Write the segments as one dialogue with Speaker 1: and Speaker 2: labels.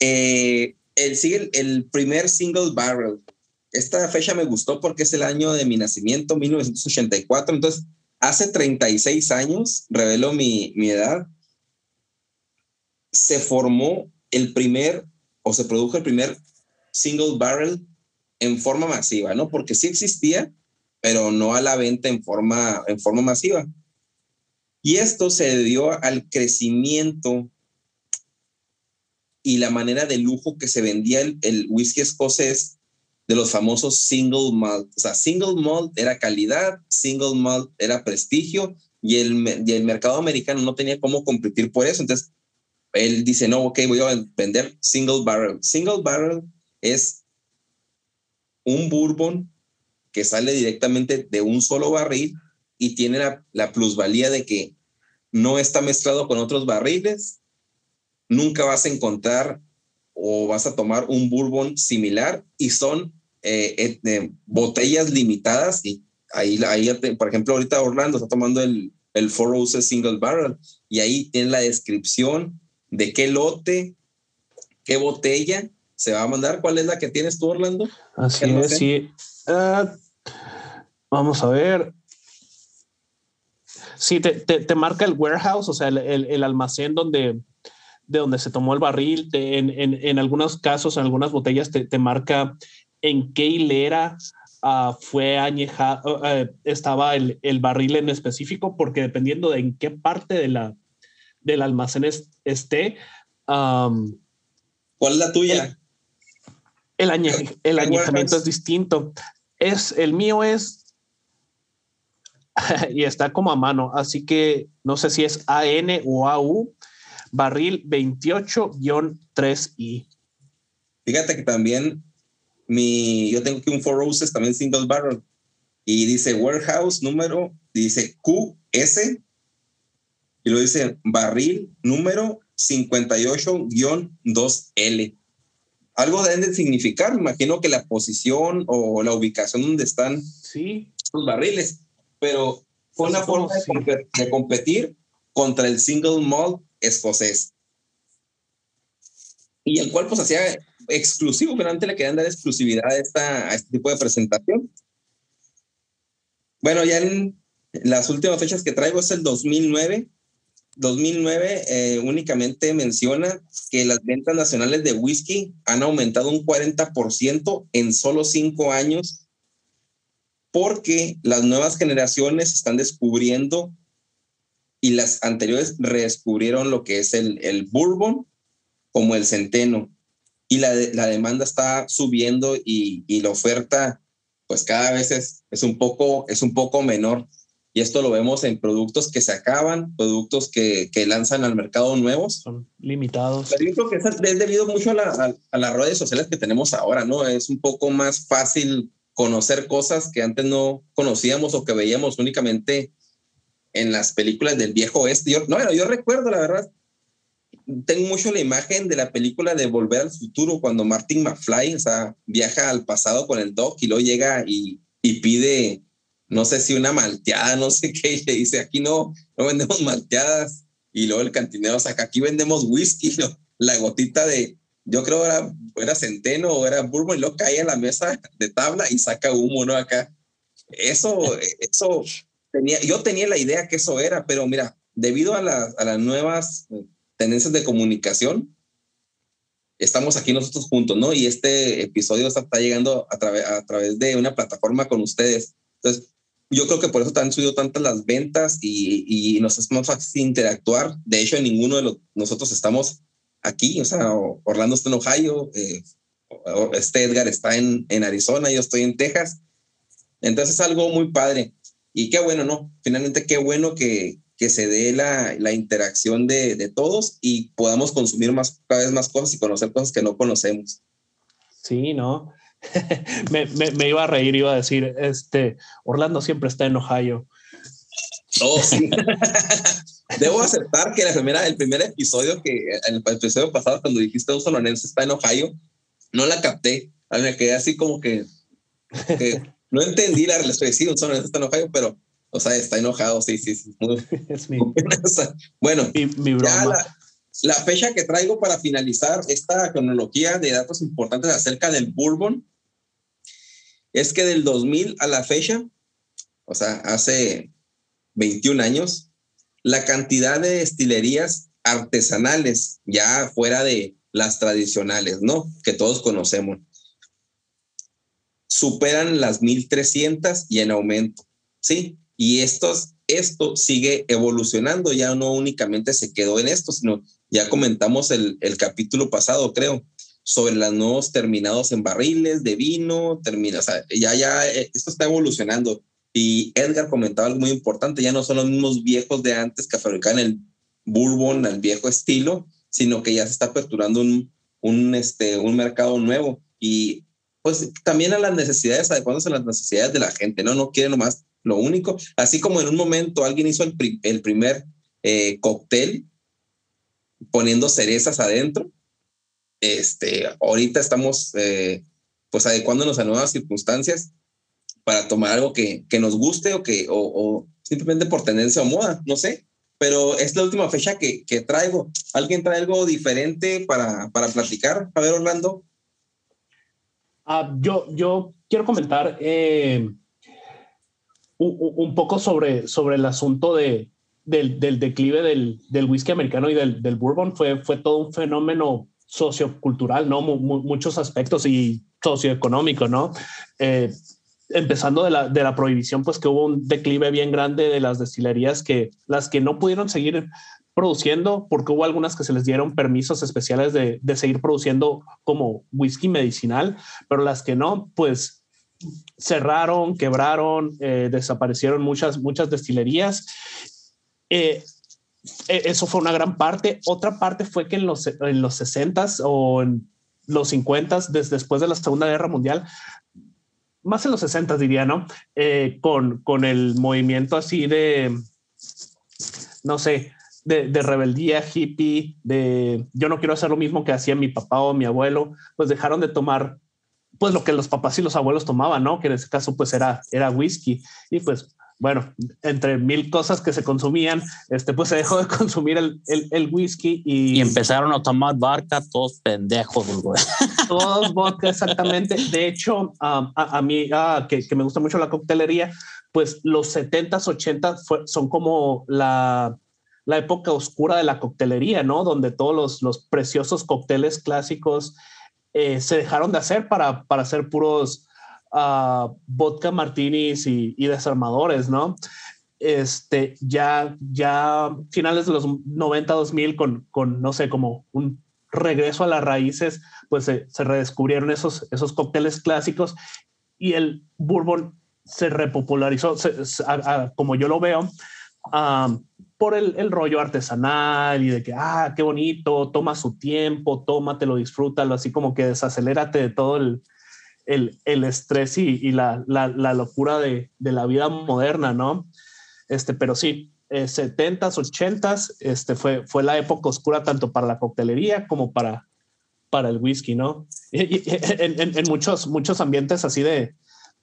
Speaker 1: Eh, el, primer single barrel. Esta fecha me gustó porque es el año de mi nacimiento, 1984. Entonces, hace 36 años, revelo mi, mi edad, se formó el primer o se produjo el primer single barrel en forma masiva, ¿no? Porque sí existía, pero no a la venta en forma, en forma masiva. Y esto se debió al crecimiento y la manera de lujo que se vendía el, whisky escocés de los famosos single malt. O sea, single malt era calidad, single malt era prestigio y el, y el mercado americano no tenía cómo competir por eso. Entonces, él dice, no, ok, voy a vender single barrel. Single barrel es un bourbon que sale directamente de un solo barril y tiene la, la plusvalía de que no está mezclado con otros barriles, nunca vas a encontrar o vas a tomar un bourbon similar y son eh, eh, botellas limitadas y ahí, ahí, por ejemplo, ahorita Orlando está tomando el, el Four Roses Single Barrel y ahí tiene la descripción de qué lote, qué botella se va a mandar. ¿Cuál es la que tienes tú, Orlando?
Speaker 2: Así es, sí. Uh, vamos a ver. Sí, te, te, te, marca el warehouse, o sea, el, el, el almacén donde, de donde se tomó el barril. Te, en, en, en, algunos casos, en algunas botellas, te, te marca en qué hilera uh, fue añejado, uh, estaba el, el, barril en específico, porque dependiendo de en qué parte de la, del almacén es, esté. Um,
Speaker 1: ¿Cuál es la tuya?
Speaker 2: El, el añejamiento es distinto. Es, el mío es y está como a mano, así que no sé si es AN o AU, barril 28-3I.
Speaker 1: Fíjate que también mi, yo tengo aquí un Four Roses, también single barrel, y dice warehouse número, dice QS, y lo dice barril número 58-2L. Algo deben de significar, me imagino que la posición o la ubicación donde están
Speaker 2: sí.
Speaker 1: los barriles, pero fue una forma de, competir, de competir contra el single malt escocés. Y el cual pues hacía exclusivo, pero antes le querían dar exclusividad a, esta, este tipo de presentación. Bueno, ya en las últimas fechas que traigo es el 2009. 2009 eh, únicamente menciona que las ventas nacionales de whisky han aumentado un 40% en solo cinco años porque las nuevas generaciones están descubriendo y las anteriores redescubrieron lo que es el, el bourbon como el centeno. Y la, la demanda está subiendo y, y, la oferta pues cada vez es, es, un poco, es un poco menor. Y esto lo vemos en productos que se acaban, productos que, que lanzan al mercado nuevos.
Speaker 2: Son limitados.
Speaker 1: Pero yo creo que es debido mucho a, la, a, a las redes sociales que tenemos ahora, ¿no? Es un poco más fácil conocer cosas que antes no conocíamos o que veíamos únicamente en las películas del viejo oeste. Yo, no, yo recuerdo, la verdad, tengo mucho la imagen de la película de Volver al Futuro, cuando Martin McFly, o sea, viaja al pasado con el Doc y luego llega y, y pide, no sé si una malteada, no sé qué, y le dice, aquí no, no vendemos malteadas. Y luego el cantinero saca, aquí vendemos whisky, ¿no? la gotita de, yo creo era, era centeno o era bourbon, y luego cae en la mesa de tabla y saca humo, ¿no? Acá. Eso, eso tenía, yo tenía la idea que eso era, pero mira, debido a, la, a las nuevas tendencias de comunicación, estamos aquí nosotros juntos, ¿no? Y este episodio está, llegando a, a través de una plataforma con ustedes. Entonces, yo creo que por eso han subido tantas las ventas y, y nos es más fácil interactuar. De hecho, ninguno de los, nosotros estamos aquí, o sea, Orlando está en Ohio, eh, este Edgar está en, en Arizona, yo estoy en Texas. Entonces es algo muy padre. Y qué bueno, ¿no? Finalmente, qué bueno que, que se dé la, la interacción de, de, todos y podamos consumir más, cada vez más cosas y conocer cosas que no conocemos.
Speaker 2: Sí, ¿no? me, me, iba a reír, iba a decir, este, Orlando siempre está en Ohio.
Speaker 1: Oh, sí. Debo aceptar que la primera, el primer episodio que, el episodio pasado, cuando dijiste un sononense está en Ohio, no la capté. Me quedé así como que, que no entendí la relación. Sí, un sononense está en Ohio, pero, o sea, está enojado. Sí, sí, sí. es mi, bueno, mi, broma. La, la, fecha que traigo para finalizar esta cronología de datos importantes acerca del Bourbon es que del 2000 a la fecha, o sea, hace 21 años, la cantidad de destilerías artesanales, ya fuera de las tradicionales, ¿no? Que todos conocemos, superan las 1300 y en aumento, ¿sí? Y estos, esto sigue evolucionando, ya no únicamente se quedó en esto, sino ya comentamos el, el capítulo pasado, creo, sobre los nuevos terminados en barriles de vino, termina, o sea, ya, ya, eh, esto está evolucionando. Y Edgar comentaba algo muy importante, ya no son los mismos viejos de antes que fabricaban el bourbon al viejo estilo, sino que ya se está aperturando un, un, este, un mercado nuevo y pues también a las necesidades, adecuándose a las necesidades de la gente, ¿no? No quiere nomás lo único. Así como en un momento alguien hizo el, el primer eh, cóctel poniendo cerezas adentro, este, ahorita estamos eh, pues adecuándonos a nuevas circunstancias para tomar algo que, que nos guste o que o, simplemente por tendencia o moda, no sé. Pero es la última fecha que, que traigo. ¿Alguien trae algo diferente para, para platicar? A ver, Orlando.
Speaker 2: Ah, yo, yo quiero comentar eh, un, un, poco sobre, sobre el asunto de, del, del declive del, del, whisky americano y del, del bourbon. Fue, fue todo un fenómeno sociocultural, ¿no? muchos aspectos y socioeconómico, ¿no? Eh, empezando de la, de la prohibición, pues que hubo un declive bien grande de las destilerías que las que no pudieron seguir produciendo porque hubo algunas que se les dieron permisos especiales de, de seguir produciendo como whisky medicinal, pero las que no, pues cerraron, quebraron, eh, desaparecieron muchas, muchas destilerías. Eh, e, eso fue una gran parte. Otra parte fue que en los, en los 60s o en los 50s, desde después de la Segunda Guerra Mundial, más en los 60 diría, ¿no? Eh, con, con el movimiento así de, no sé, de, de, rebeldía hippie, de yo no quiero hacer lo mismo que hacía mi papá o mi abuelo, pues dejaron de tomar pues lo que los papás y los abuelos tomaban, ¿no? Que en ese caso pues era, era whisky y pues bueno, entre mil cosas que se consumían, este, pues se dejó de consumir el, el, whisky y...
Speaker 3: y... empezaron a tomar vodka todos pendejos, güey.
Speaker 2: Todos vodka, exactamente. De hecho, a, mí, que, que, me gusta mucho la coctelería, pues los 70s, 80s son como la, la época oscura de la coctelería, ¿no? Donde todos los, los preciosos cócteles clásicos eh, se dejaron de hacer para, para hacer puros uh, vodka martinis y, desarmadores, ¿no? Este, ya, ya finales de los 90, 2000, con, con, no sé, como un regreso a las raíces, pues se, redescubrieron esos, esos cócteles clásicos y el bourbon se repopularizó, como yo lo veo, por el, el, rollo artesanal y de que, ah, qué bonito, toma su tiempo, tómatelo, disfrútalo, así como que desacelérate de todo el, el, el estrés y, la, la, locura de, de, la vida moderna, ¿no? Este, pero sí, eh, 70s, 80s, este, fue, fue la época oscura tanto para la coctelería como para, para el whisky, ¿no? En, en, muchos, muchos ambientes así de,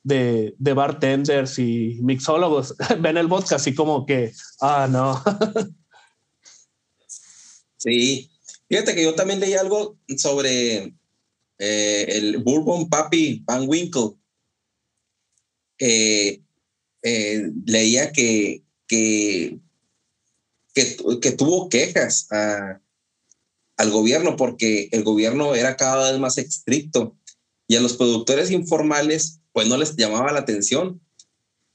Speaker 2: de, de, bartenders y mixólogos ven el vodka así como que, ah, no.
Speaker 1: Sí, fíjate que yo también leí algo sobre eh, el Bourbon Papi Van Winkle, eh, leía que, que, que, tuvo quejas al gobierno porque el gobierno era cada vez más estricto y a los productores informales pues no les llamaba la atención.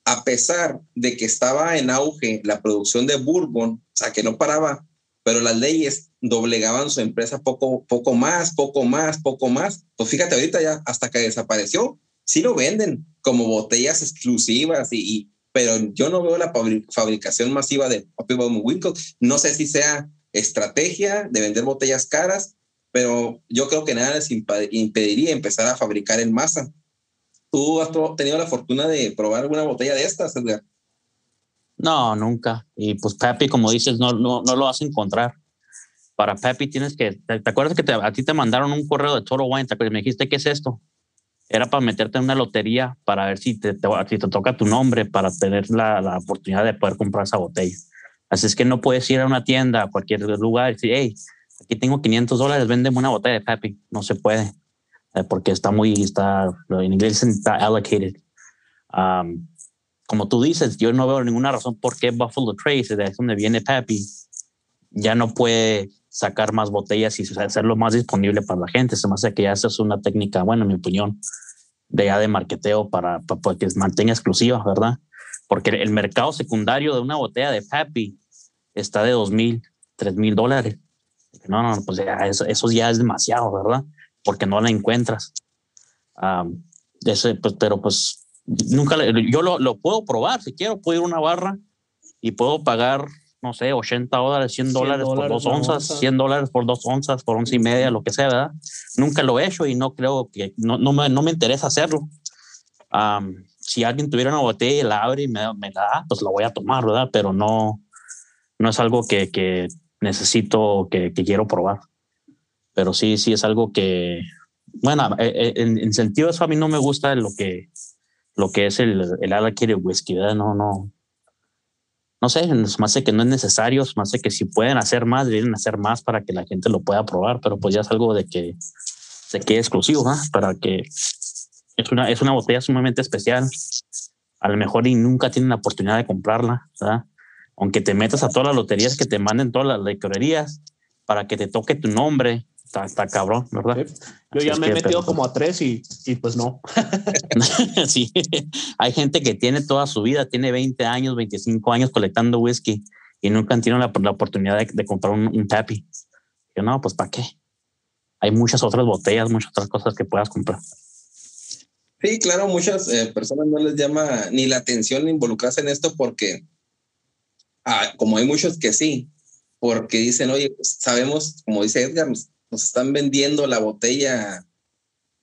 Speaker 1: A pesar de que estaba en auge la producción de bourbon, o sea, que no paraba, pero las leyes doblegaban su empresa poco, poco más, poco más, poco más. Pues fíjate, ahorita ya hasta que desapareció, sí lo venden como botellas exclusivas y, pero yo no veo la fabricación masiva de Poppy Winkle. No sé si sea estrategia de vender botellas caras, pero yo creo que nada les impediría empezar a fabricar en masa. ¿Tú has tenido la fortuna de probar alguna botella de estas, Edgar?
Speaker 3: No, nunca. Y pues Pepe, como dices, no, no, no lo vas a encontrar. Para Pepe tienes que, ¿te, acuerdas que a ti te mandaron un correo de Toro Wine? ¿Te me dijiste qué es esto? Era para meterte en una lotería para ver si te, si te toca tu nombre para tener la, la oportunidad de poder comprar esa botella. Así es que no puedes ir a una tienda, a cualquier lugar y decir, hey, aquí tengo 500 dólares, véndeme una botella de Pepe. No se puede, porque está muy, está, en inglés está allocated. Um, como tú dices, yo no veo ninguna razón por qué Buffalo Trace, de donde viene Pepe, ya no puede sacar más botellas y hacerlo más disponible para la gente. Se me hace que ya eso es una técnica, bueno, en mi opinión, de ya de marketeo para, para, que se mantenga exclusiva, ¿verdad? Porque el mercado secundario de una botella de Pepe está de dos mil, tres mil dólares. No, no, pues ya eso, eso, ya es demasiado, ¿verdad? Porque no la encuentras. Um, ese, pues, pero pues nunca, yo lo, lo, puedo probar si quiero, puedo ir a una barra y puedo pagar, no sé, 80 dólares, 100 dólares por dos onzas, 100 dólares por dos onzas, por once y media, lo que sea, ¿verdad? Nunca lo he hecho y no creo que, no, no, me, no me interesa hacerlo. Um, si alguien tuviera una botella y la abre y me, me la da, pues la voy a tomar, ¿verdad? Pero no, no es algo que, que necesito, que, que, quiero probar. Pero sí, sí es algo que, bueno, eh, eh, en, en, sentido eso a mí no me gusta lo que, lo que es el, el allocated whisky, ¿verdad? No, no, no sé, más sé que no es necesario, más sé que si pueden hacer más, deben hacer más para que la gente lo pueda probar, pero pues ya es algo de que, de que es exclusivo, ¿verdad? Para que es una, es una botella sumamente especial. A lo mejor y nunca tienen la oportunidad de comprarla, ¿verdad? aunque te metas a todas las loterías que te manden todas las licorerías para que te toque tu nombre, está, está cabrón, ¿verdad?
Speaker 2: Yo ya me he metido como a tres y, y pues no.
Speaker 3: sí, hay gente que tiene toda su vida, tiene 20 años, 25 años colectando whisky y nunca han tenido la, la oportunidad de, de, comprar un, un tappy. Yo no, pues ¿para qué? Hay muchas otras botellas, muchas otras cosas que puedas comprar.
Speaker 1: Sí, claro, muchas eh, personas no les llama ni la atención involucrarse en esto porque Ah, como hay muchos que sí, porque dicen, oye, pues, sabemos, como dice Edgar, nos, están vendiendo la botella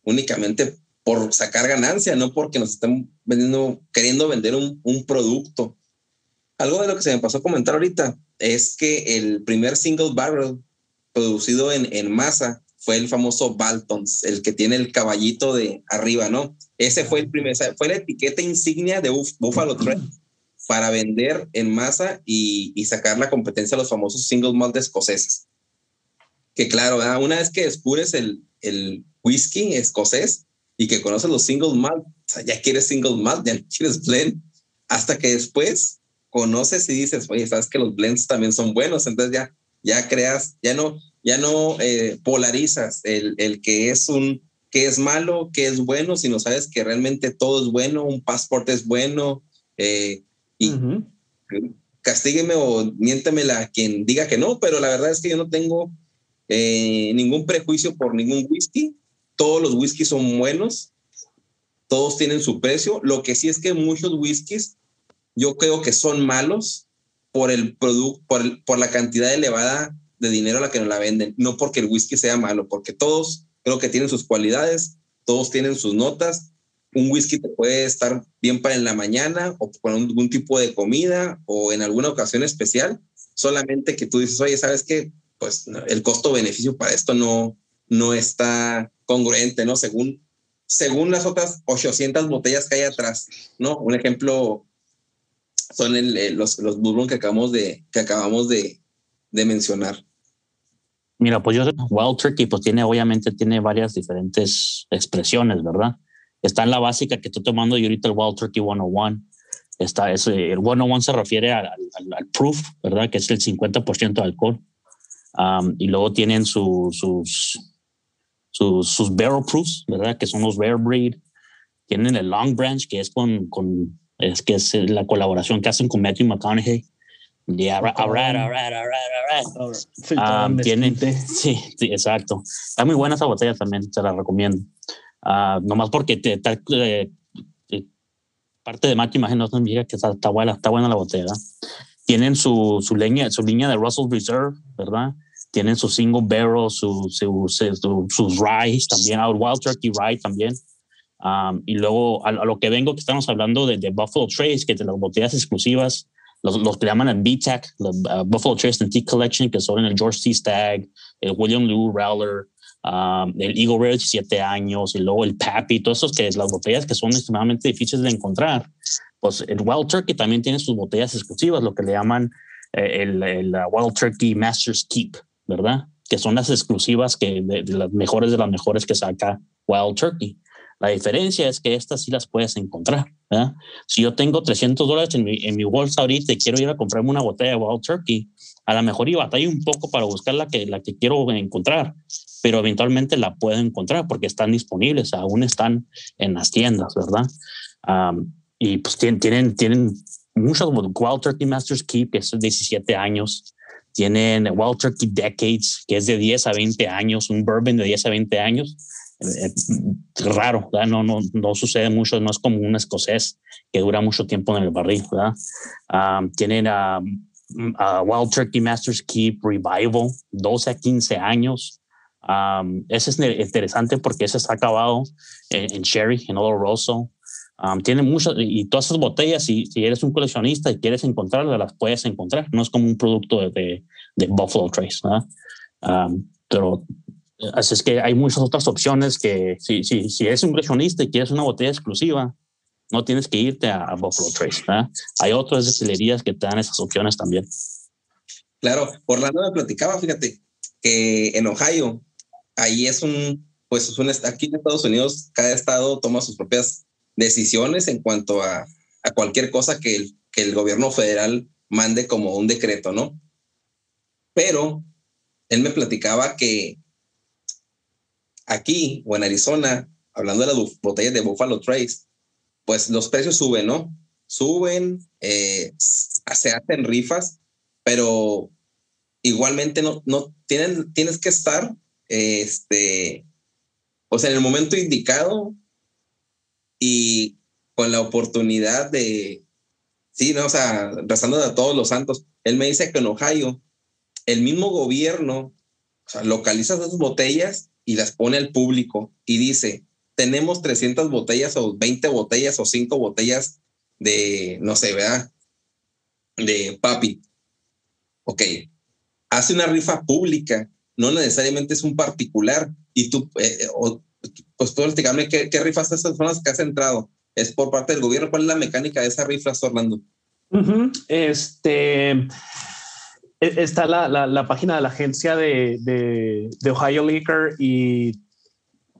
Speaker 1: únicamente por sacar ganancia, no porque nos están vendiendo, queriendo vender un, un, producto. Algo de lo que se me pasó a comentar ahorita es que el primer single barrel producido en, en masa fue el famoso Baltons, el que tiene el caballito de arriba, ¿no? Ese fue el primer, fue la etiqueta insignia de Buffalo Trace para vender en masa y, sacar la competencia a los famosos single malt escoceses. Que claro, una vez que descubres el, el whisky escocés y que conoces los single malt, o sea, ya quieres single malt, ya quieres blend, hasta que después conoces y dices, oye, sabes que los blends también son buenos, entonces ya, ya creas, ya no, ya no eh, polarizas el, el que es un, que es malo, que es bueno, sino sabes que realmente todo es bueno, un pasaporte es bueno, eh, y castígueme o miéntemela quien diga que no, pero la verdad es que yo no tengo eh, ningún prejuicio por ningún whisky. Todos los whiskies son buenos, todos tienen su precio. Lo que sí es que muchos whiskies yo creo que son malos por el producto, por, por la cantidad elevada de dinero a la que nos la venden, no porque el whisky sea malo, porque todos creo que tienen sus cualidades, todos tienen sus notas un whisky te puede estar bien para en la mañana o con algún tipo de comida o en alguna ocasión especial, solamente que tú dices, oye, ¿sabes qué? Pues el costo-beneficio para esto no, no está congruente, ¿no? Según, según las otras 800 botellas que hay atrás, ¿no? Un ejemplo son el, los, los bourbon que acabamos de, que acabamos de, de mencionar.
Speaker 3: Mira, pues yo, Wild Turkey, pues tiene, obviamente, tiene varias diferentes expresiones, ¿verdad? Está en la básica que estoy tomando y ahorita el Wild Turkey 101. Está, es, el 101 se refiere al, al, al, proof, ¿verdad? Que es el 50% de alcohol. Um, y luego tienen su, sus, sus, sus barrel proofs, ¿verdad? Que son los rare breed. Tienen el long branch, que es con, con es que es la colaboración que hacen con Matthew McConaughey. Yeah, right, all right, all right, all right, Um, tienen, sí, sí, exacto. Está muy buena esa botella también, se la recomiendo. Uh, nomás porque te, te, te, parte de Matthew imagino no significa que está, está, buena, está buena la botella. Tienen su, su, leña, su línea de Russell Reserve, ¿verdad? Tienen su single barrel, su, su, su sus rye también, Wild Turkey Rye también. Um, y luego a, a, lo que vengo, que estamos hablando de, de Buffalo Trace, que de las botellas exclusivas, los, los que llaman el BTAC, uh, Buffalo Trace Antique Collection, que son el George C. Stagg, el William Lou Rowler, um, el Eagle Rare 17 años, y luego el Pappy, todos esos que es las botellas que son extremadamente difíciles de encontrar. Pues el Wild Turkey también tiene sus botellas exclusivas, lo que le llaman eh, el, el uh, Wild Turkey Masters Keep, ¿verdad? Que son las exclusivas que de, de las mejores de las mejores que saca Wild Turkey. La diferencia es que estas sí las puedes encontrar. ¿verdad? Si yo tengo 300 dólares en mi, en mi bolsa ahorita y quiero ir a comprarme una botella de Wild Turkey, a lo mejor y batalla un poco para buscar la que, la que quiero encontrar, pero eventualmente la puedo encontrar porque están disponibles, aún están en las tiendas, ¿verdad? Um, y pues tienen, tienen, tienen muchos Wild Turkey Masters Keep, que es de 17 años. Tienen Wild Turkey Decades, que es de 10 a 20 años, un bourbon de 10 a 20 años eh, raro, ¿verdad? No, no, no sucede mucho, no es como un escocés que dura mucho tiempo en el barril, ¿verdad? Um, tienen a, a, Wild Turkey Masters Keep Revival, 12 a 15 años. Um, ese es interesante porque ese está acabado en, en Sherry, en Oloroso. Um, tiene muchas, y todas esas botellas, si, si eres un coleccionista y quieres encontrarlas, las puedes encontrar. No es como un producto de, de, de Buffalo Trace. Um, pero Así es que hay muchas otras opciones que si, si, si eres un coleccionista y quieres una botella exclusiva, no tienes que irte a, a Buffalo Trace. ¿verdad? Hay otras destilerías que te dan esas opciones también.
Speaker 1: Claro, Orlando me platicaba, fíjate, que en Ohio, ahí es un, pues es un, aquí en Estados Unidos, cada estado toma sus propias decisiones en cuanto a, cualquier cosa que el, que el gobierno federal mande como un decreto, ¿no? Pero él me platicaba que aquí o en Arizona, hablando de las botellas de Buffalo Trace, pues los precios suben, ¿no? Suben, eh, se hacen rifas, pero igualmente no, no tienen, tienes que estar, este, o sea, en el momento indicado y con la oportunidad de, sí, ¿no? O sea, rezando a todos los santos. Él me dice que en Ohio, el mismo gobierno, o sea, localiza esas botellas y las pone al público y dice, tenemos 300 botellas o 20 botellas o 5 botellas de, no sé, ¿verdad? De papi. Ok, hace una rifa pública, no necesariamente es un particular. Y tú, eh, eh o, pues tú explícame qué, qué rifas esas son las que has entrado. ¿Es por parte del gobierno? ¿Cuál es la mecánica de esa rifa, Orlando?
Speaker 2: Uh -huh. Este está la, la, la, página de la agencia de, de, de, Ohio Liquor y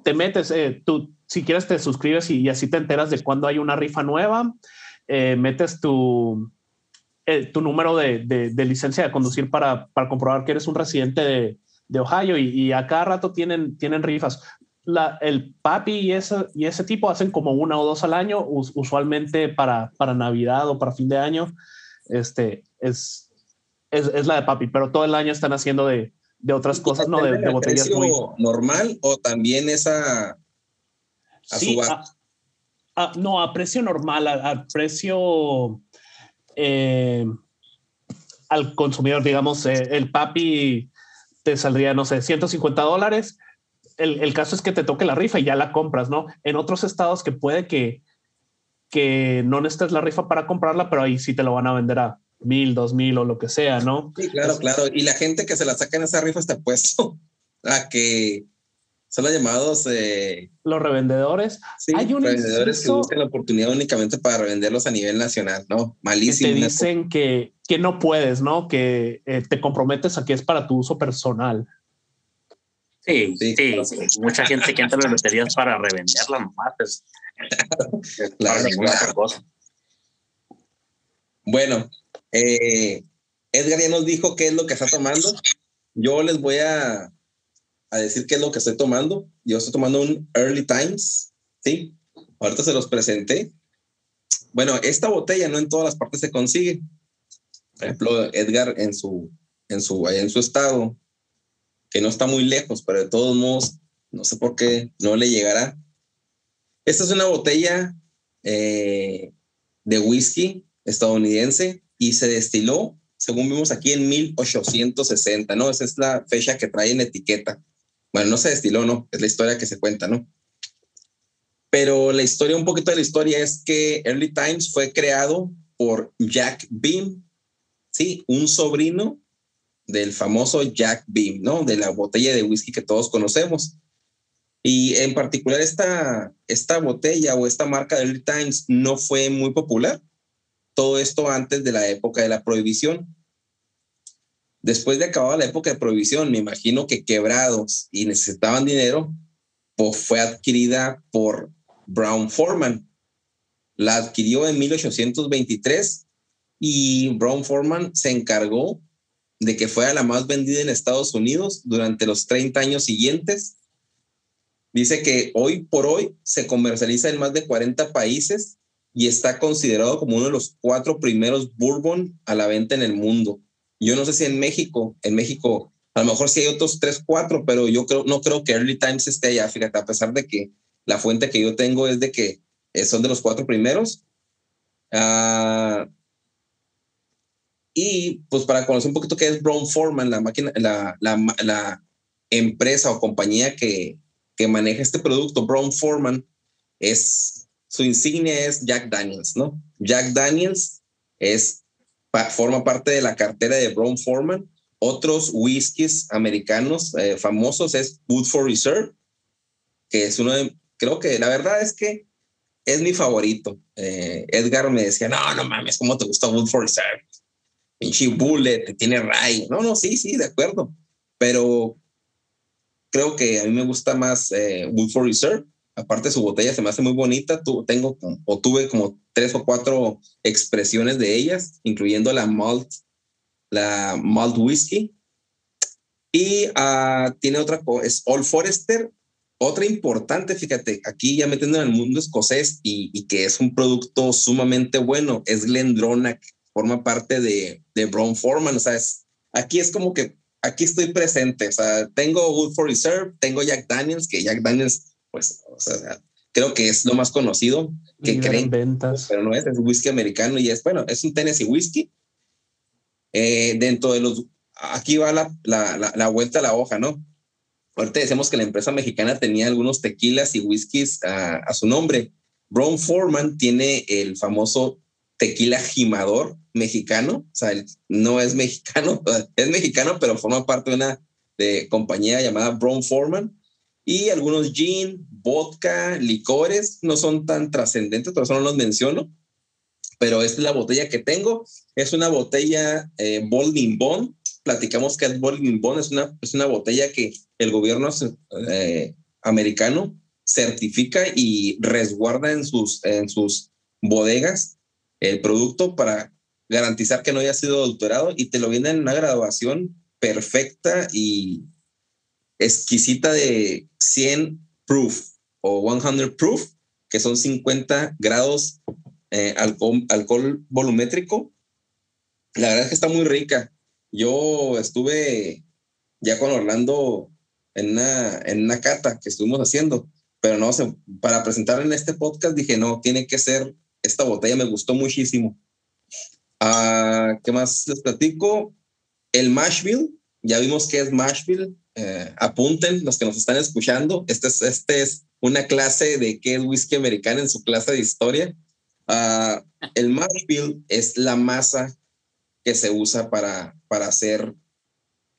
Speaker 2: te metes, eh, tú si quieres te suscribes y, y, así te enteras de cuando hay una rifa nueva, eh, metes tu, eh, tu número de, de, de, licencia de conducir para, para comprobar que eres un residente de, de Ohio y, y, a cada rato tienen, tienen rifas. La, el papi y ese, y ese tipo hacen como una o dos al año, usualmente para, para Navidad o para fin de año. Este es, es, es, la de papi, pero todo el año están haciendo de, de otras cosas, ¿no? De, de botellas
Speaker 1: muy... normal o también esa a
Speaker 2: sí, a, no, a precio normal, a, precio eh, al consumidor, digamos, eh, el papi te saldría, no sé, 150 dólares. El, el, caso es que te toque la rifa y ya la compras, ¿no? En otros estados que puede que, que no necesites la rifa para comprarla, pero ahí sí te lo van a vender a mil, dos mil o lo que sea, ¿no?
Speaker 1: Sí, claro, claro. Y la gente que se la saca en esa rifa está puesto a que son los llamados eh,
Speaker 2: los revendedores.
Speaker 1: Sí, Hay un revendedores que buscan la oportunidad únicamente para revenderlos a nivel nacional, ¿no? Malísimo.
Speaker 2: Que te dicen que, que no puedes, ¿no? Que eh, te comprometes a que es para tu uso personal.
Speaker 3: Sí, sí, sí. Claro. mucha gente que entra en loterías para revenderla nomás. Es, es
Speaker 1: claro,
Speaker 3: otra cosa.
Speaker 1: Bueno, eh, Edgar ya nos dijo qué es lo que está tomando. yo les voy a, a decir qué es lo que estoy tomando. Yo estoy tomando un Early Times, ¿sí? Ahorita se los presenté. Bueno, esta botella no en todas las partes se consigue. Por ejemplo, Edgar en su, en su, en su estado, que no está muy lejos, pero de todos modos, no sé por qué no le llegará. Esta es una botella eh, de whisky estadounidense y se destiló, según vimos aquí, en 1860, ¿no? Esa es la fecha que trae en etiqueta. Bueno, no se destiló, ¿no? Es la historia que se cuenta, ¿no? Pero la historia, un poquito de la historia es que Early Times fue creado por Jack Beam, sí, un sobrino del famoso Jack Beam, ¿no? De la botella de whisky que todos conocemos. Y en particular esta, esta botella o esta marca de Early Times no fue muy popular. Todo esto antes de la época de la prohibición. Después de acabar la época de prohibición, me imagino que quebrados y necesitaban dinero, pues fue adquirida por Brown Forman. La adquirió en 1823 y Brown Forman se encargó de que fuera la más vendida en Estados Unidos durante los 30 años siguientes. Dice que hoy por hoy se comercializa en más de 40 países y está considerado como uno de los cuatro primeros bourbon a la venta en el mundo. Yo no sé si en México, en México, a lo mejor sí hay otros tres, cuatro, pero yo creo, no creo que Early Times esté allá, fíjate, a pesar de que la fuente que yo tengo es de que son de los cuatro primeros. Ah, y pues para conocer un poquito qué es Brown Forman, la máquina, la, la, la empresa o compañía que, que maneja este producto, Brown Forman, es su insignia es Jack Daniels, ¿no? Jack Daniels es forma parte de la cartera de Brown Forman. Otros whiskies americanos eh, famosos es Woodford Reserve, que es uno de, creo que la verdad es que es mi favorito. Eh, Edgar me decía, no, no mames, ¿cómo te gusta Woodford Reserve? Pinche Bullet, tiene Ray. No, no, sí, sí, de acuerdo. Pero creo que a mí me gusta más eh, Woodford Reserve. Aparte, su botella se me hace muy bonita. Tu, tengo o tuve como tres o cuatro expresiones de ellas, incluyendo la malt, la malt whiskey. Y uh, tiene otra, es Old Forester, otra importante, fíjate, aquí ya metiendo en el mundo escocés y, y que es un producto sumamente bueno, es Glendronach, forma parte de, de Brown Forman, o sea, es, aquí es como que aquí estoy presente, o sea, tengo Woodford Reserve, tengo Jack Daniels, que Jack Daniels pues, o sea, creo que es lo más conocido que creen,
Speaker 2: ventas.
Speaker 1: pero no es, es whisky americano y es, bueno, es un Tennessee whisky. Eh, dentro de los, aquí va la, la, la, vuelta a la hoja, ¿no? Ahorita decimos que la empresa mexicana tenía algunos tequilas y whiskies a, a su nombre. Brown Foreman tiene el famoso tequila gimador mexicano, o sea, no es mexicano, es mexicano, pero forma parte de una de compañía llamada Brown Foreman y algunos gin, vodka, licores, no son tan trascendentes, por eso no los menciono, pero esta es la botella que tengo, es una botella eh, Bolding Bond, platicamos que el Bolding Bond es una, es una botella que el gobierno eh, americano certifica y resguarda en sus, en sus bodegas el producto para garantizar que no haya sido adulterado y te lo viene en una graduación perfecta y exquisita de 100 proof o 100 proof, que son 50 grados eh, alcohol, volumétrico. La verdad es que está muy rica. Yo estuve ya con Orlando en una, en una cata que estuvimos haciendo, pero no, sé, para presentar en este podcast dije, no, tiene que ser esta botella, me gustó muchísimo. Ah, ¿Qué más les platico? El Mashville, ya vimos que es Mashville, eh, apunten los que nos están escuchando. Este es, este es una clase de qué es whisky americano en su clase de historia. Uh, el mash bill es la masa que se usa para, para hacer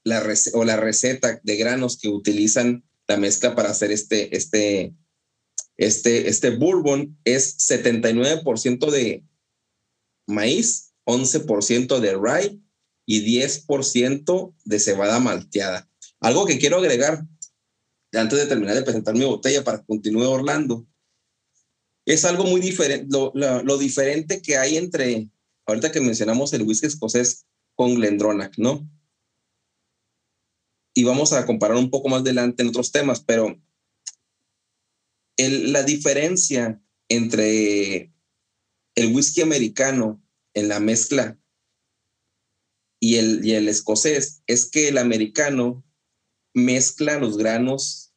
Speaker 1: la o la receta de granos que utilizan la mezcla para hacer este, este, este, este bourbon. Es 79% de maíz, 11% de rye y 10% de cebada malteada. Algo que quiero agregar antes de terminar de presentar mi botella para que continúe Orlando, es algo muy diferente, lo, diferente que hay entre, ahorita que mencionamos el whisky escocés con Glendronach, ¿no? y vamos a comparar un poco más adelante en otros temas, pero la diferencia entre el whisky americano en la mezcla y el, y el escocés es que el americano mezcla los granos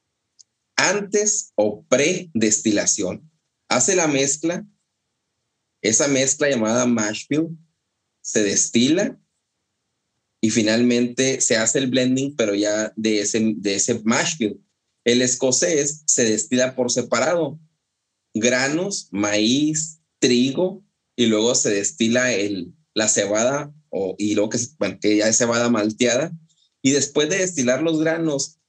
Speaker 1: antes o pre-destilación. Hace la mezcla, esa mezcla llamada mash bill se destila y finalmente se hace el blending, pero ya de ese, de ese mash bill. El escocés se destila por separado. Granos, maíz, trigo, y luego se destila la cebada, o, y luego que, bueno, ya es cebada malteada. Y después de destilar los granos,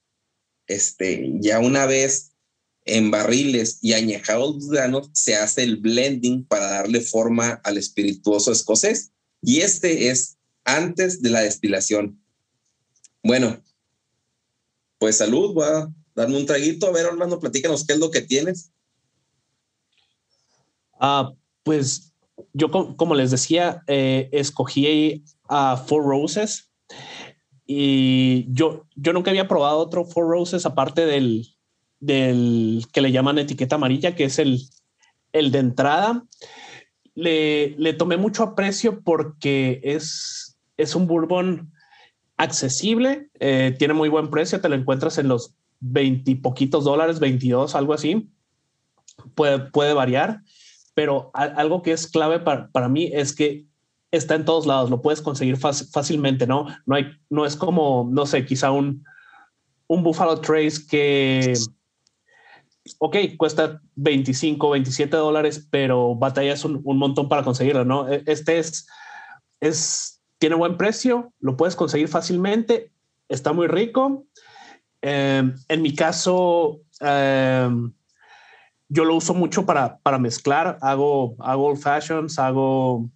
Speaker 1: este, ya una vez en barriles y añejados los granos, se hace el blending para darle forma al espirituoso escocés. Y este es antes de la destilación. Bueno, pues salud, voy a darme un traguito. A ver, Orlando, platícanos qué es lo que tienes.
Speaker 2: Ah, pues yo, como les decía, eh, escogí a Four Roses y yo, yo nunca había probado otro Four Roses aparte del, del que le llaman etiqueta amarilla, que es el, el de entrada. Le, le tomé mucho aprecio porque es, es un bourbon accesible, eh, tiene muy buen precio, te lo encuentras en los 20 poquitos dólares, 22, algo así. Puede, puede variar, pero algo que es clave para, para, mí es que está en todos lados, lo puedes conseguir fácilmente, ¿no? No, hay, no es como, no sé, quizá un, un Buffalo Trace que, ok, cuesta 25, 27 dólares, pero batallas un, un montón para conseguirlo, ¿no? E, este es, es, tiene buen precio, lo puedes conseguir fácilmente, está muy rico Em, en mi caso, em, yo lo uso mucho para, para mezclar. Hago, hago old fashions, hago,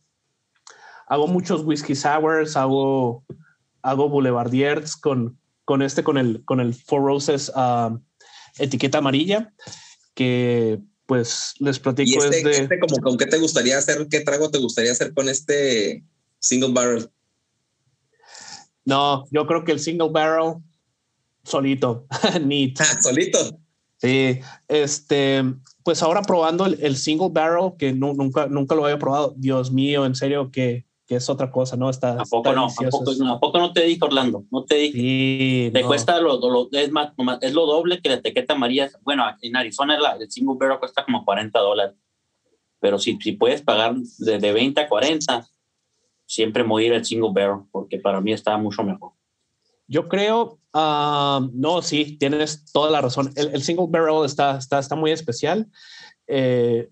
Speaker 2: hago muchos whisky sours, hago, hago boulevardiers con, con este, con el, con el Four Roses etiqueta amarilla, que pues les platico.
Speaker 1: ¿Y este, este como con qué te gustaría hacer? ¿Qué trago te gustaría hacer con este single barrel?
Speaker 2: No, yo creo que el single barrel solito, neat.
Speaker 1: Solito.
Speaker 2: Sí, este, pues ahora probando el, single barrel, que nunca, nunca lo había probado. Dios mío, en serio, que, que es otra cosa, ¿no? Está.
Speaker 3: ¿A poco no? ¿A poco, no te dije, Orlando? No te dije.
Speaker 2: Sí,
Speaker 3: te cuesta lo, lo, es, más, es lo doble que la etiqueta amarilla. Bueno, en Arizona la, el single barrel cuesta como 40 dólares. Pero si, si puedes pagar de, de 20 a 40, siempre morir el single barrel, porque para mí está mucho mejor.
Speaker 2: Yo creo, uh, no, sí, tienes toda la razón. El, el, single barrel está, está, está muy especial eh,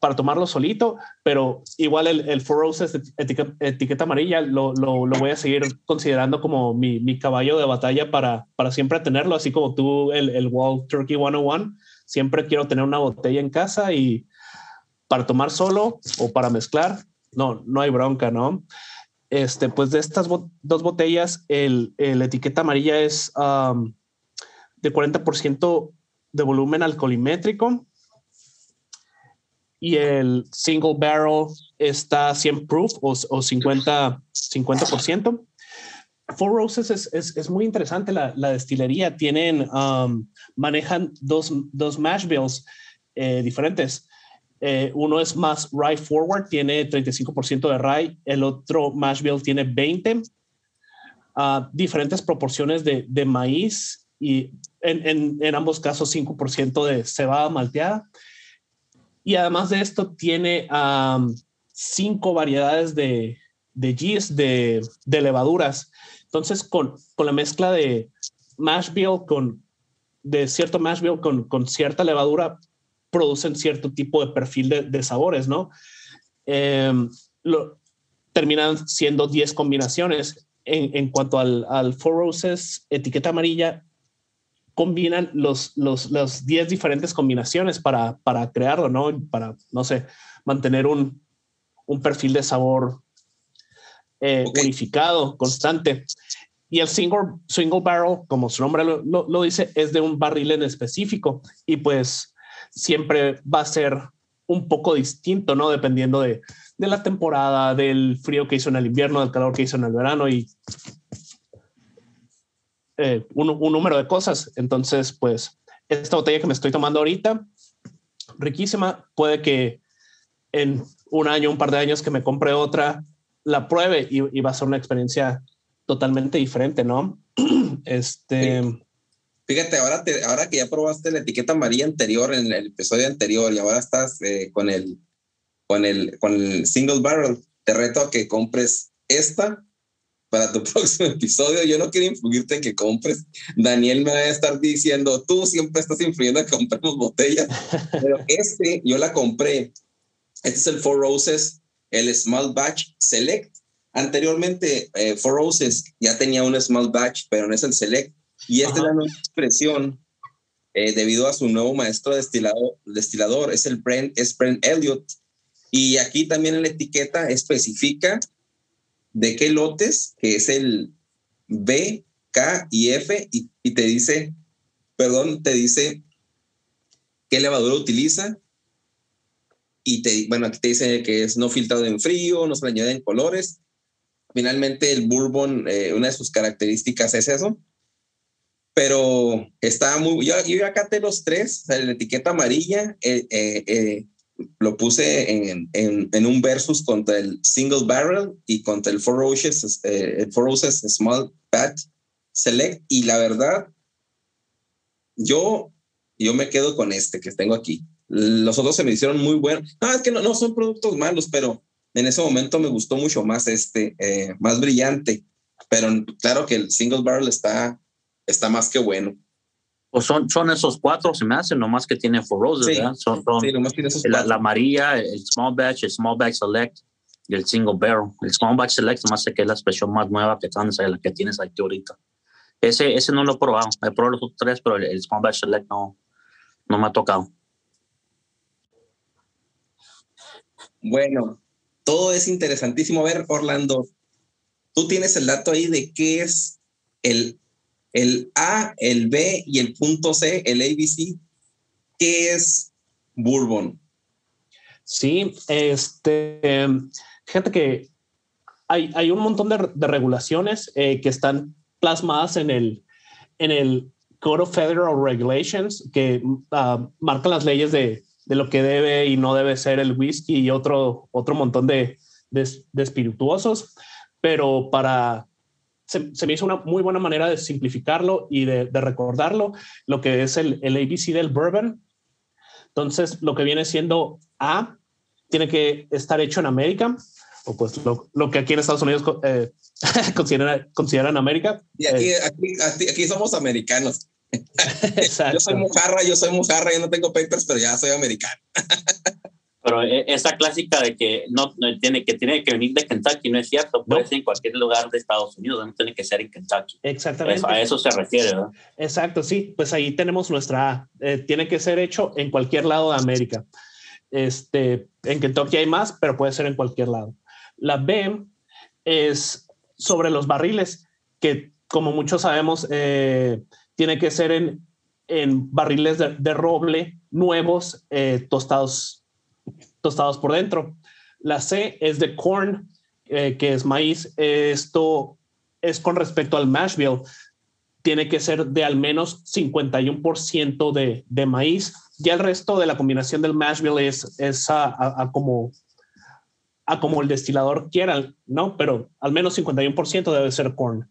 Speaker 2: para tomarlo solito, pero igual el, el Four Roses etiqueta, etiqueta amarilla lo, lo, lo, voy a seguir considerando como mi, mi, caballo de batalla para, para siempre tenerlo, así como tú el, el Wall Turkey 101. Siempre quiero tener una botella en casa y para tomar solo o para mezclar, no, no hay bronca, ¿no? Este, pues de estas dos botellas, el, el, etiqueta amarilla es um, de 40% de volumen alcoholimétrico y el single barrel está 100 proof o, o 50, 50%. Four Roses es, es, es muy interesante la, destilería. Tienen, manejan dos, dos mash bills eh, diferentes. Eh, uno es más rye forward, tiene 35% de rye, el otro mash bill tiene 20, uh, diferentes proporciones de, de maíz y en, en, en, ambos casos 5% de cebada malteada. Y además de esto tiene um, cinco variedades de, de yeast, de, de levaduras. Entonces, con, con la mezcla de mash bill con de cierto mash bill con, con cierta levadura producen cierto tipo de perfil de, sabores, ¿no? Em, lo, terminan siendo 10 combinaciones. En, cuanto al, al, Four Roses, etiqueta amarilla, combinan los, los, 10 diferentes combinaciones para, para crearlo, ¿no? Para, no sé, mantener un, un perfil de sabor eh, unificado, constante. Y el single, single barrel, como su nombre lo, lo, dice, es de un barril en específico. Y pues siempre va a ser un poco distinto, ¿no? Dependiendo de, de, la temporada, del frío que hizo en el invierno, del calor que hizo en el verano y eh, un, un, número de cosas. Entonces, pues esta botella que me estoy tomando ahorita, riquísima, puede que en un año, un par de años que me compre otra, la pruebe y, va a ser una experiencia totalmente diferente, ¿no? Este...
Speaker 1: Fíjate, ahora, te, ahora que ya probaste la etiqueta amarilla anterior en el episodio anterior y ahora estás eh, con, el, con, el, con el single barrel, te reto a que compres esta para tu próximo episodio. Yo no quiero influirte en que compres. Daniel me va a estar diciendo, tú siempre estás influyendo a que compremos botellas, pero este yo la compré. Este es el Four Roses, el Small Batch Select. Anteriormente, eh, Four Roses ya tenía un Small Batch, pero no es el Select. Y esta es la nueva expresión eh, debido a su nuevo maestro destilado, destilador, es el Brent, es Brent Elliott. Y aquí también en la etiqueta especifica de qué lotes, que es el B, K y F, y, te dice, perdón, te dice qué levadura utiliza. Y te, bueno, aquí te dice que es no filtrado en frío, no se le añaden colores. Finalmente, el bourbon, eh, una de sus características es eso. Pero está muy. Yo, yo acá te los tres, la etiqueta amarilla, eh, eh, lo puse en, en, en, un versus contra el Single Barrel y contra el Four Roses, eh, el Four Roses Small Batch Select. Y la verdad, yo, yo me quedo con este que tengo aquí. Los otros se me hicieron muy buenos. No, es que no, no son productos malos, pero en ese momento me gustó mucho más este, eh, más brillante. Pero claro que el Single Barrel está, está más que bueno.
Speaker 3: Pues son, son esos cuatro, se me hacen, nomás que tiene four roses, ¿verdad? Son, sí, nomás tiene esos la, la, amarilla, el small batch, el small batch select y el single barrel. El small batch select, nomás sé que es la expresión más nueva que, están, la que tienes aquí ahorita. Ese, ese no lo he probado. He probado los otros tres, pero el, small batch select no, no me ha tocado.
Speaker 1: Bueno, todo es interesantísimo. A ver, Orlando, tú tienes el dato ahí de qué es el el A, el B y el punto C, el ABC, ¿qué es Bourbon?
Speaker 2: Sí, este, gente que hay, hay un montón de, regulaciones eh, que están plasmadas en el, en el Code of Federal Regulations que uh, marcan las leyes de, de, lo que debe y no debe ser el whisky y otro, otro montón de, de espirituosos. Pero para se, me hizo una muy buena manera de simplificarlo y de, recordarlo, lo que es el, el, ABC del bourbon. Entonces, lo que viene siendo A tiene que estar hecho en América, o pues lo, lo que aquí en Estados Unidos eh, consideran, consideran América.
Speaker 1: Y aquí, eh, aquí, aquí, somos americanos. yo soy mujarra, yo soy mujarra, yo no tengo papers, pero ya soy americano.
Speaker 3: Pero e, esa clásica de que no, tiene que tiene que venir de Kentucky no es cierto, puede ser en cualquier lugar de Estados Unidos, no tiene que ser en Kentucky.
Speaker 2: Exactamente.
Speaker 3: a eso se refiere, ¿verdad?
Speaker 2: Exacto, sí. Pues ahí tenemos nuestra A. Eh, tiene que ser hecho en cualquier lado de América. Este, en Kentucky hay más, pero puede ser en cualquier lado. La B es sobre los barriles, que como muchos sabemos, eh, tiene que ser en, en barriles de, roble nuevos, eh, tostados tostados por dentro. La C es de corn, eh, que es maíz. Esto es con respecto al mash bill. Tiene que ser de al menos 51% de, de maíz. Ya el resto de la combinación del mash bill es, es a, como, a como el destilador quiera, ¿no? Pero al menos 51% debe ser corn.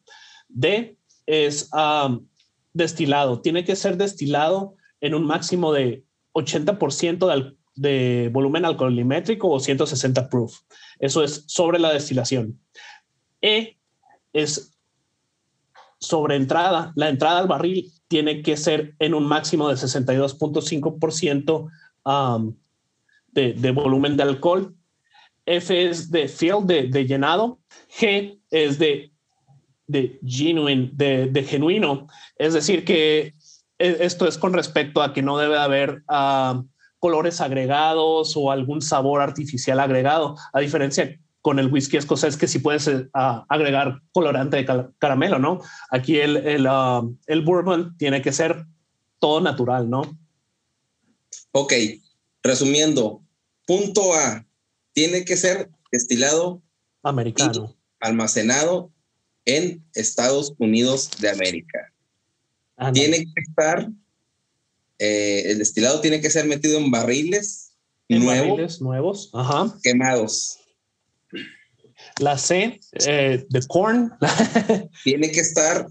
Speaker 2: D es um, destilado. Tiene que ser destilado en un máximo de 80% de, de volumen alcoholimétrico o 160 proof. Eso es sobre la destilación. E es sobre entrada. La entrada al barril tiene que ser en un máximo de 62.5% um, de, de, volumen de alcohol. F es de field, de, llenado. G es de, de genuine, de, de, genuino. Es decir, que e, esto es con respecto a que no debe haber uh, colores agregados o algún sabor artificial agregado, a diferencia con el whisky escocés que sí puedes eh, agregar colorante de caramelo, ¿no? Aquí el, el, ah, el, bourbon tiene que ser todo natural, ¿no?
Speaker 1: Ok, resumiendo, punto A, tiene que ser destilado
Speaker 2: americano,
Speaker 1: almacenado en Estados Unidos de América. tiene que estar, eh, el destilado tiene que ser metido en barriles
Speaker 2: En
Speaker 1: nuevos,
Speaker 2: barriles nuevos. Ajá.
Speaker 1: quemados.
Speaker 2: La C eh, de corn.
Speaker 1: Tiene que estar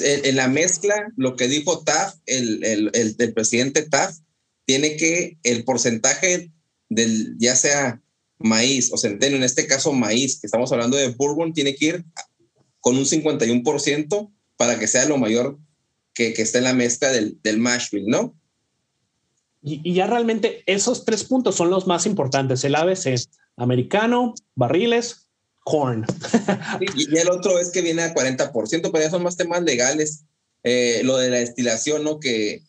Speaker 1: en, la mezcla, lo que dijo Taft, el, el, el, el presidente Taft, tiene que el porcentaje del, ya sea maíz o centeno, en este caso maíz, que estamos hablando de bourbon, tiene que ir con un 51% para que sea lo mayor que, que esté en la mezcla del, del mash bill, ¿no?
Speaker 2: Y, ya realmente esos tres puntos son los más importantes. El ABC, americano, barriles, corn.
Speaker 1: y, el otro es que viene a 40%, pero ya son más temas legales. Eh, lo de la destilación, ¿no? Que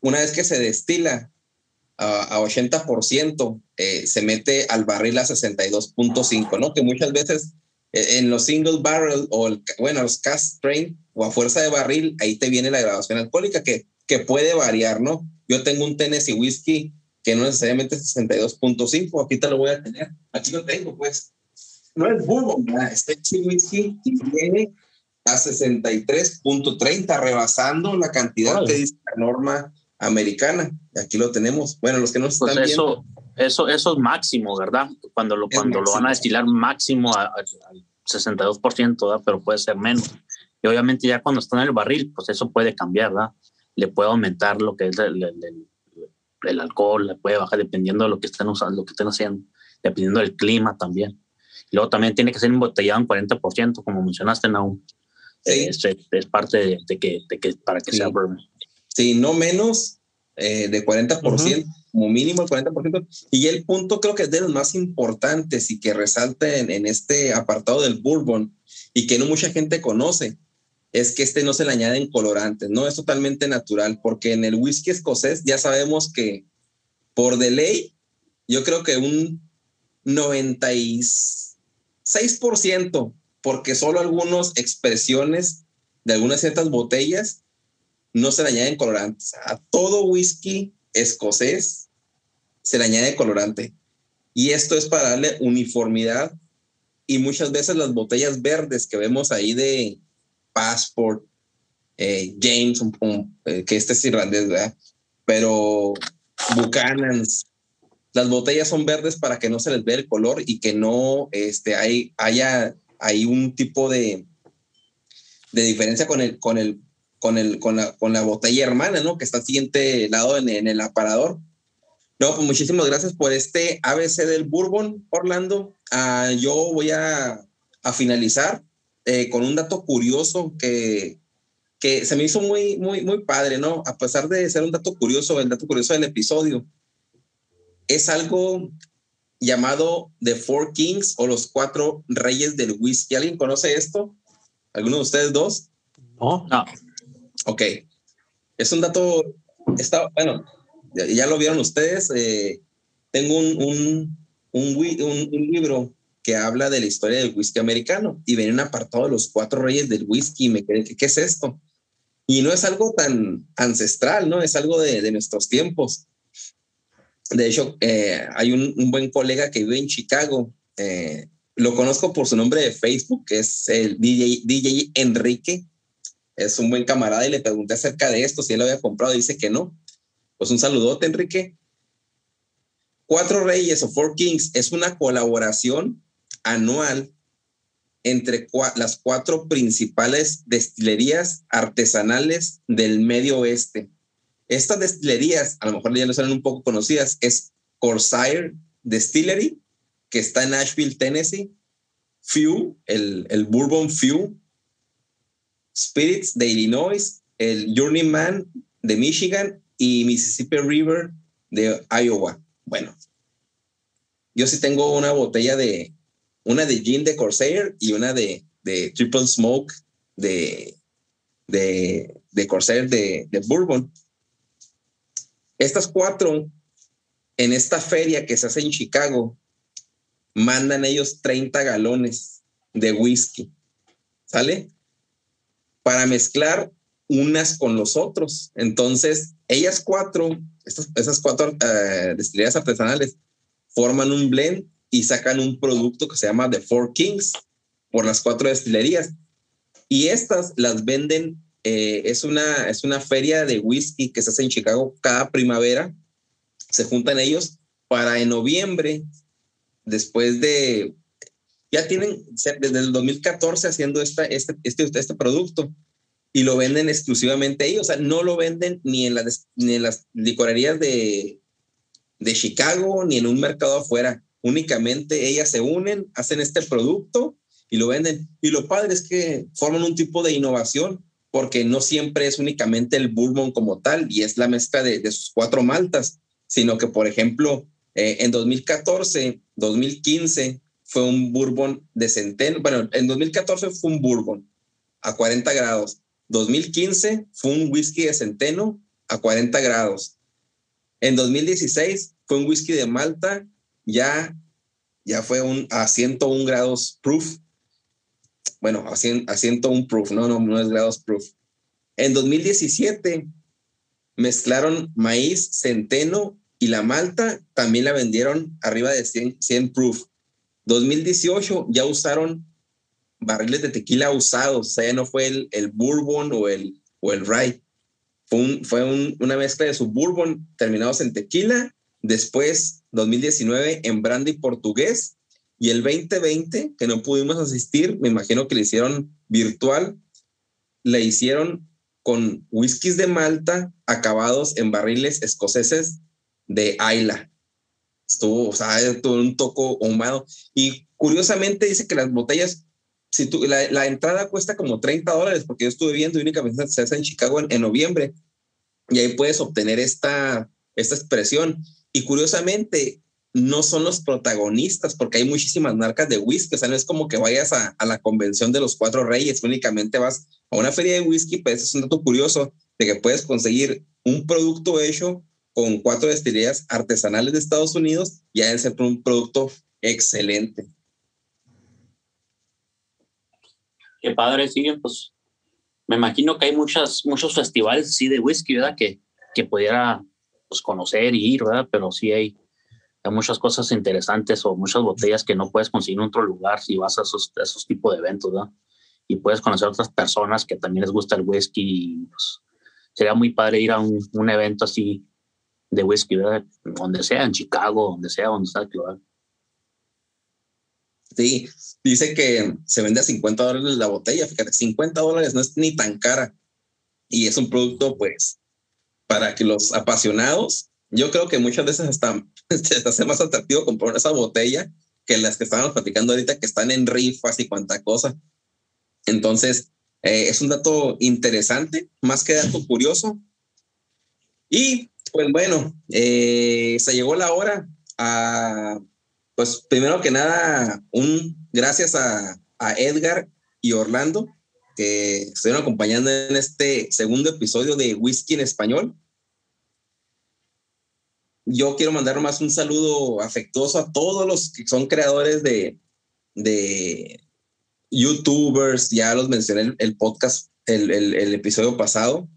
Speaker 1: una vez que se destila a, a 80%, eh, se mete al barril a 62.5, ¿no? Que muchas veces eh, en los single barrel o, el, bueno, los cast strain o a fuerza de barril, ahí te viene la graduación alcohólica que, que puede variar, ¿no? Yo tengo un Tennessee Whiskey que no necesariamente es 62.5, aquí te lo voy a tener, aquí lo tengo, pues. No es bourbon, ¿verdad? Este whisky viene a 63.30, rebasando la cantidad vale. que dice la norma americana. Aquí lo tenemos. Bueno, los que no están
Speaker 3: pues eso, viendo. Eso, eso es máximo, ¿verdad? Cuando lo, cuando lo van a destilar máximo al 62%, ¿verdad? Pero puede ser menos. Y obviamente ya cuando está en el barril, pues eso puede cambiar, ¿verdad? Le puede aumentar lo que es el, el, el, el alcohol, le puede bajar dependiendo de lo que estén usando, lo que estén haciendo, dependiendo del clima también. Y luego también tiene que ser embotellado en 40%, como mencionaste, Naum. Sí. Es, es, parte de, de, que, de que para que
Speaker 1: sí.
Speaker 3: sea bourbon.
Speaker 1: Sí, no menos eh, de 40%, uh -huh. como mínimo el 40%. Y el punto creo que es de los más importantes y que resalta en, en este apartado del bourbon y que no mucha gente conoce, es que este no se le añaden colorantes, no es totalmente natural, porque en el whisky escocés ya sabemos que por de ley, yo creo que un 96%, porque solo algunas expresiones de algunas ciertas botellas no se le añaden colorantes. A todo whisky escocés se le añade colorante. Y esto es para darle uniformidad. Y muchas veces las botellas verdes que vemos ahí de Passport, eh, James, um, um, eh, que este es irlandés, ¿verdad? Pero Buchanan's, las botellas son verdes para que no se les vea el color y que no este, hay, haya hay un tipo de, de diferencia con el, con el con, el, con, la, con la botella hermana, ¿no? Que está al siguiente lado en, en, el aparador. No, pues muchísimas gracias por este ABC del Bourbon, Orlando. Uh, yo voy a, a finalizar eh, con un dato curioso que, que se me hizo muy, muy, muy padre, ¿no? A pesar de ser un dato curioso, el dato curioso del episodio, es algo llamado The Four Kings o los cuatro reyes del whisky. ¿Alguien conoce esto? ¿Alguno de ustedes dos?
Speaker 2: No,
Speaker 3: no.
Speaker 1: Ok. Es un dato, está, bueno, ya, ya lo vieron ustedes. Eh, tengo un, un, un, un, un, libro que habla de la historia del whisky americano y viene un apartado de los cuatro reyes del whisky y me quedé, ¿qué, ¿qué, es esto? Y no es algo tan ancestral, ¿no? Es algo de, de nuestros tiempos. De hecho, eh, hay un, un, buen colega que vive en Chicago. Eh, lo conozco por su nombre de Facebook, que es el DJ, DJ Enrique es un buen camarada y le pregunté acerca de esto, si él lo había comprado, dice que no. Pues un saludote, Enrique. Cuatro Reyes o Four Kings es una colaboración anual entre cu las cuatro principales destilerías artesanales del medio oeste. Estas destilerías, a lo mejor ya no son un poco conocidas, es Corsair Distillery, que está en Nashville, Tennessee, Few, el, el Bourbon Few, Spirits de Illinois, el Journeyman de Michigan y Mississippi River de Iowa. Bueno, yo sí tengo una botella de, una de gin de Corsair y una de, de Triple Smoke de, de, de Corsair de, de Bourbon. Estas cuatro, en esta feria que se hace en Chicago, mandan ellos 30 galones de whisky. ¿Sale? para mezclar unas con los otros. Entonces, ellas cuatro, esas cuatro uh, destilerías artesanales, forman un blend y sacan un producto que se llama The Four Kings por las cuatro destilerías. Y estas las venden eh, es, una, es una feria de whisky que se hace en Chicago cada primavera. Se juntan ellos para en noviembre, después de, ya tienen desde el 2014 haciendo esta, este, este, este producto y lo venden exclusivamente ahí. O sea, no lo venden ni en, ni en las licorerías de, de Chicago ni en un mercado afuera. Únicamente ellas se unen, hacen este producto y lo venden. Y lo padre es que forman un tipo de innovación porque no siempre es únicamente el bourbon como tal y es la mezcla de, sus cuatro maltas, sino que, por ejemplo, eh, en 2014, 2015 fue un bourbon de centeno. Bueno, en 2014 fue un bourbon a 40 grados. 2015 fue un whisky de centeno a 40 grados. En 2016 fue un whisky de Malta, ya, ya fue un, a 101 grados proof. Bueno, a, 101 proof, no, no, no es grados proof. En 2017 mezclaron maíz, centeno y la malta, también la vendieron arriba de 100, 100 proof. 2018 ya usaron barriles de tequila usados, o sea, ya no fue el, el bourbon o el, o el rye. Fue, una mezcla de suburban terminados en tequila, después 2019 en brandy portugués y el 2020 que no pudimos asistir, me imagino que le hicieron virtual, le hicieron con whiskies de Malta acabados en barriles escoceses de Ayla. Estuvo, o sea, tuvo un toco ahumado. Y curiosamente dice que las botellas si tú, la, entrada cuesta como 30 dólares, porque yo estuve viendo y únicamente se hace en Chicago en, noviembre, y ahí puedes obtener esta, esta expresión. Y curiosamente, no son los protagonistas, porque hay muchísimas marcas de whisky, o sea, no es como que vayas a, la convención de los cuatro reyes, únicamente vas a una feria de whisky, pues es un dato curioso de que puedes conseguir un producto hecho con cuatro destilerías artesanales de Estados Unidos y ha de ser un producto excelente.
Speaker 3: Qué padre, sí, pues me imagino que hay muchas, muchos festivales sí de whisky, ¿verdad? Que, que pudiera pues, conocer y ir, ¿verdad? Pero sí hay, muchas cosas interesantes o muchas botellas que no puedes conseguir en otro lugar si vas a esos, tipos de eventos, ¿verdad? Y puedes conocer a otras personas que también les gusta el whisky. Y, pues, sería muy padre ir a un, un, evento así de whisky, ¿verdad? Donde sea, en Chicago, donde sea, donde sea, ¿verdad?
Speaker 1: Sí, dice que se vende a 50 dólares la botella. Fíjate, 50 dólares no es ni tan cara. Y es un producto, pues, para que los apasionados, yo creo que muchas veces hasta se hace más atractivo comprar esa botella que las que estábamos platicando ahorita, que están en rifas y cuanta cosa. Entonces, eh, es un dato interesante, más que dato curioso. Y pues bueno, eh, se llegó la hora a pues primero que nada, un gracias a, Edgar y Orlando que estuvieron acompañando en este segundo episodio de Whisky en Español. Yo quiero mandar más un saludo afectuoso a todos los que son creadores de, de YouTubers, ya los mencioné el, el podcast, el, el episodio pasado,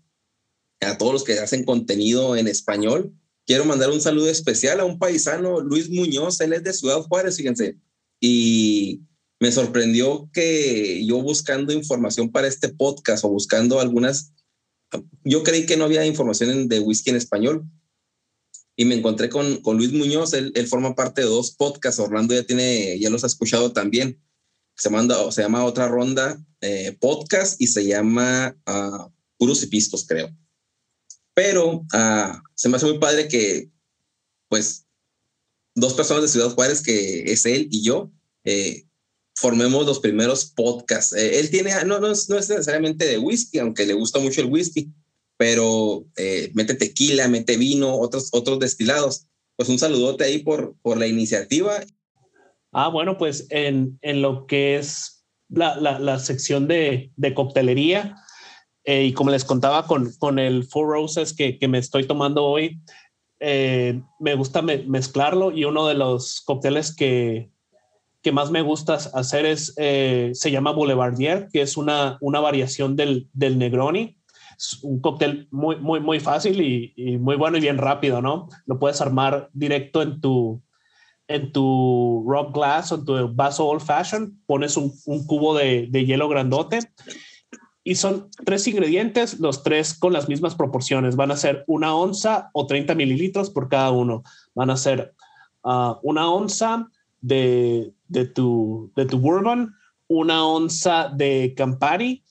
Speaker 1: a todos los que hacen contenido en español. Quiero mandar un saludo especial a un paisano, Luis Muñoz, él es de Ciudad Juárez, fíjense, y me sorprendió que yo buscando información para este podcast o buscando algunas, yo creí que no había información de whisky en español y me encontré con, con Luis Muñoz, él, él, forma parte de dos podcasts, Orlando ya tiene, ya los ha escuchado también, se, manda, se llama Otra Ronda eh, Podcast y se llama uh, Puros y Pistos, creo. Pero uh, se me hace muy padre que, pues, dos personas de Ciudad Juárez, que es él y yo, eh, formemos los primeros podcasts. Eh, él tiene, no, no, es, no es necesariamente de whisky, aunque le gusta mucho el whisky, pero eh, mete tequila, mete vino, otros, otros destilados. Pues un saludote ahí por, por la iniciativa.
Speaker 2: Ah, bueno, pues en, en lo que es la, la, la sección de, de coctelería, eh, y como les contaba con, con el Four Roses que, que me estoy tomando hoy, eh, me gusta mezclarlo y uno de los cócteles que, que más me gusta hacer es, eh, se llama Boulevardier, que es una, una variación del, del Negroni. Es un cóctel muy, muy, muy fácil y, y, muy bueno y bien rápido, ¿no? Lo puedes armar directo en tu, en tu rock glass o en tu vaso old fashion, pones un, un cubo de, de hielo grandote y son tres ingredientes, los tres con las mismas proporciones. Van a ser una onza o 30 mililitros por cada uno. Van a ser uh, una onza de, de, tu, de tu bourbon, una onza de Campari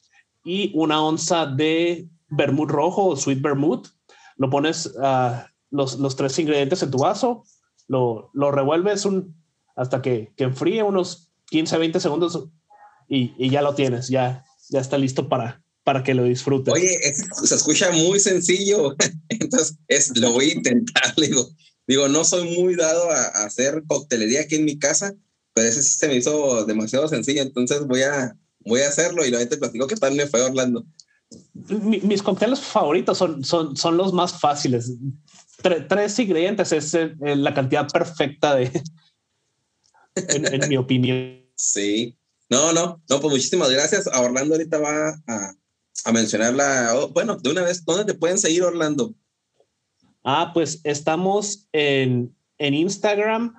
Speaker 2: y una onza de vermut rojo o sweet vermouth. Lo pones uh, los, los, tres ingredientes en tu vaso, lo, lo revuelves un, hasta que, que enfríe unos 15, 20 segundos y, y ya lo tienes, ya, ya está listo para, para que lo disfrutes.
Speaker 1: Oye, se escucha muy sencillo, entonces es, lo voy a intentar, digo, digo, no soy muy dado a, hacer coctelería aquí en mi casa, pero ese sí se me hizo demasiado sencillo, entonces voy a, voy a hacerlo y luego te platico que tal me fue Orlando.
Speaker 2: mis cócteles favoritos son, son, son los más fáciles. tres ingredientes es eh, la cantidad perfecta de, en, en mi opinión.
Speaker 1: Sí, no, no, no, pues muchísimas gracias. A Orlando ahorita va a, a mencionarla. Oh, bueno, de una vez, ¿dónde te pueden seguir, Orlando?
Speaker 2: Ah, pues estamos en, en Instagram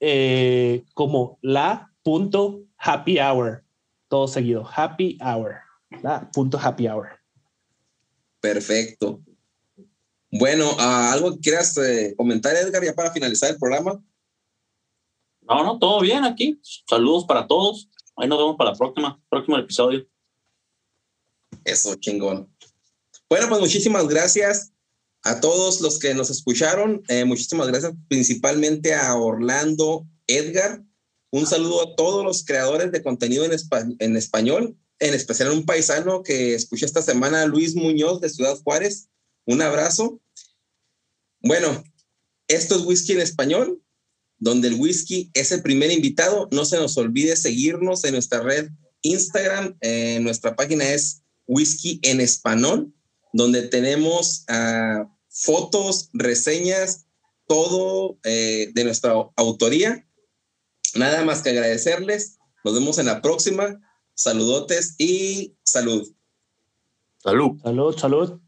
Speaker 2: eh, como la punto happy hour, todo seguido, happy hour, la punto happy hour.
Speaker 1: Perfecto. Bueno, uh, ¿algo que quieras eh, comentar, Edgar, ya para finalizar el programa?
Speaker 3: No, no, todo bien aquí. Saludos para todos. Ahí nos vemos para la próxima, próximo episodio.
Speaker 1: Eso, chingón. Bueno, pues muchísimas gracias a todos los que nos escucharon. Eh, muchísimas gracias principalmente a Orlando Edgar. Un saludo a todos los creadores de contenido en, español, en especial a un paisano que escuché esta semana, Luis Muñoz de Ciudad Juárez. Un abrazo. Bueno, esto es Whisky en Español, donde el whisky es el primer invitado. No se nos olvide seguirnos en nuestra red Instagram. Eh, nuestra página es Whisky en Español, donde tenemos uh, fotos, reseñas, todo eh, de nuestra autoría. Nada más que agradecerles. Nos vemos en la próxima. Saludotes y salud.
Speaker 3: Salud.
Speaker 2: Salud, salud.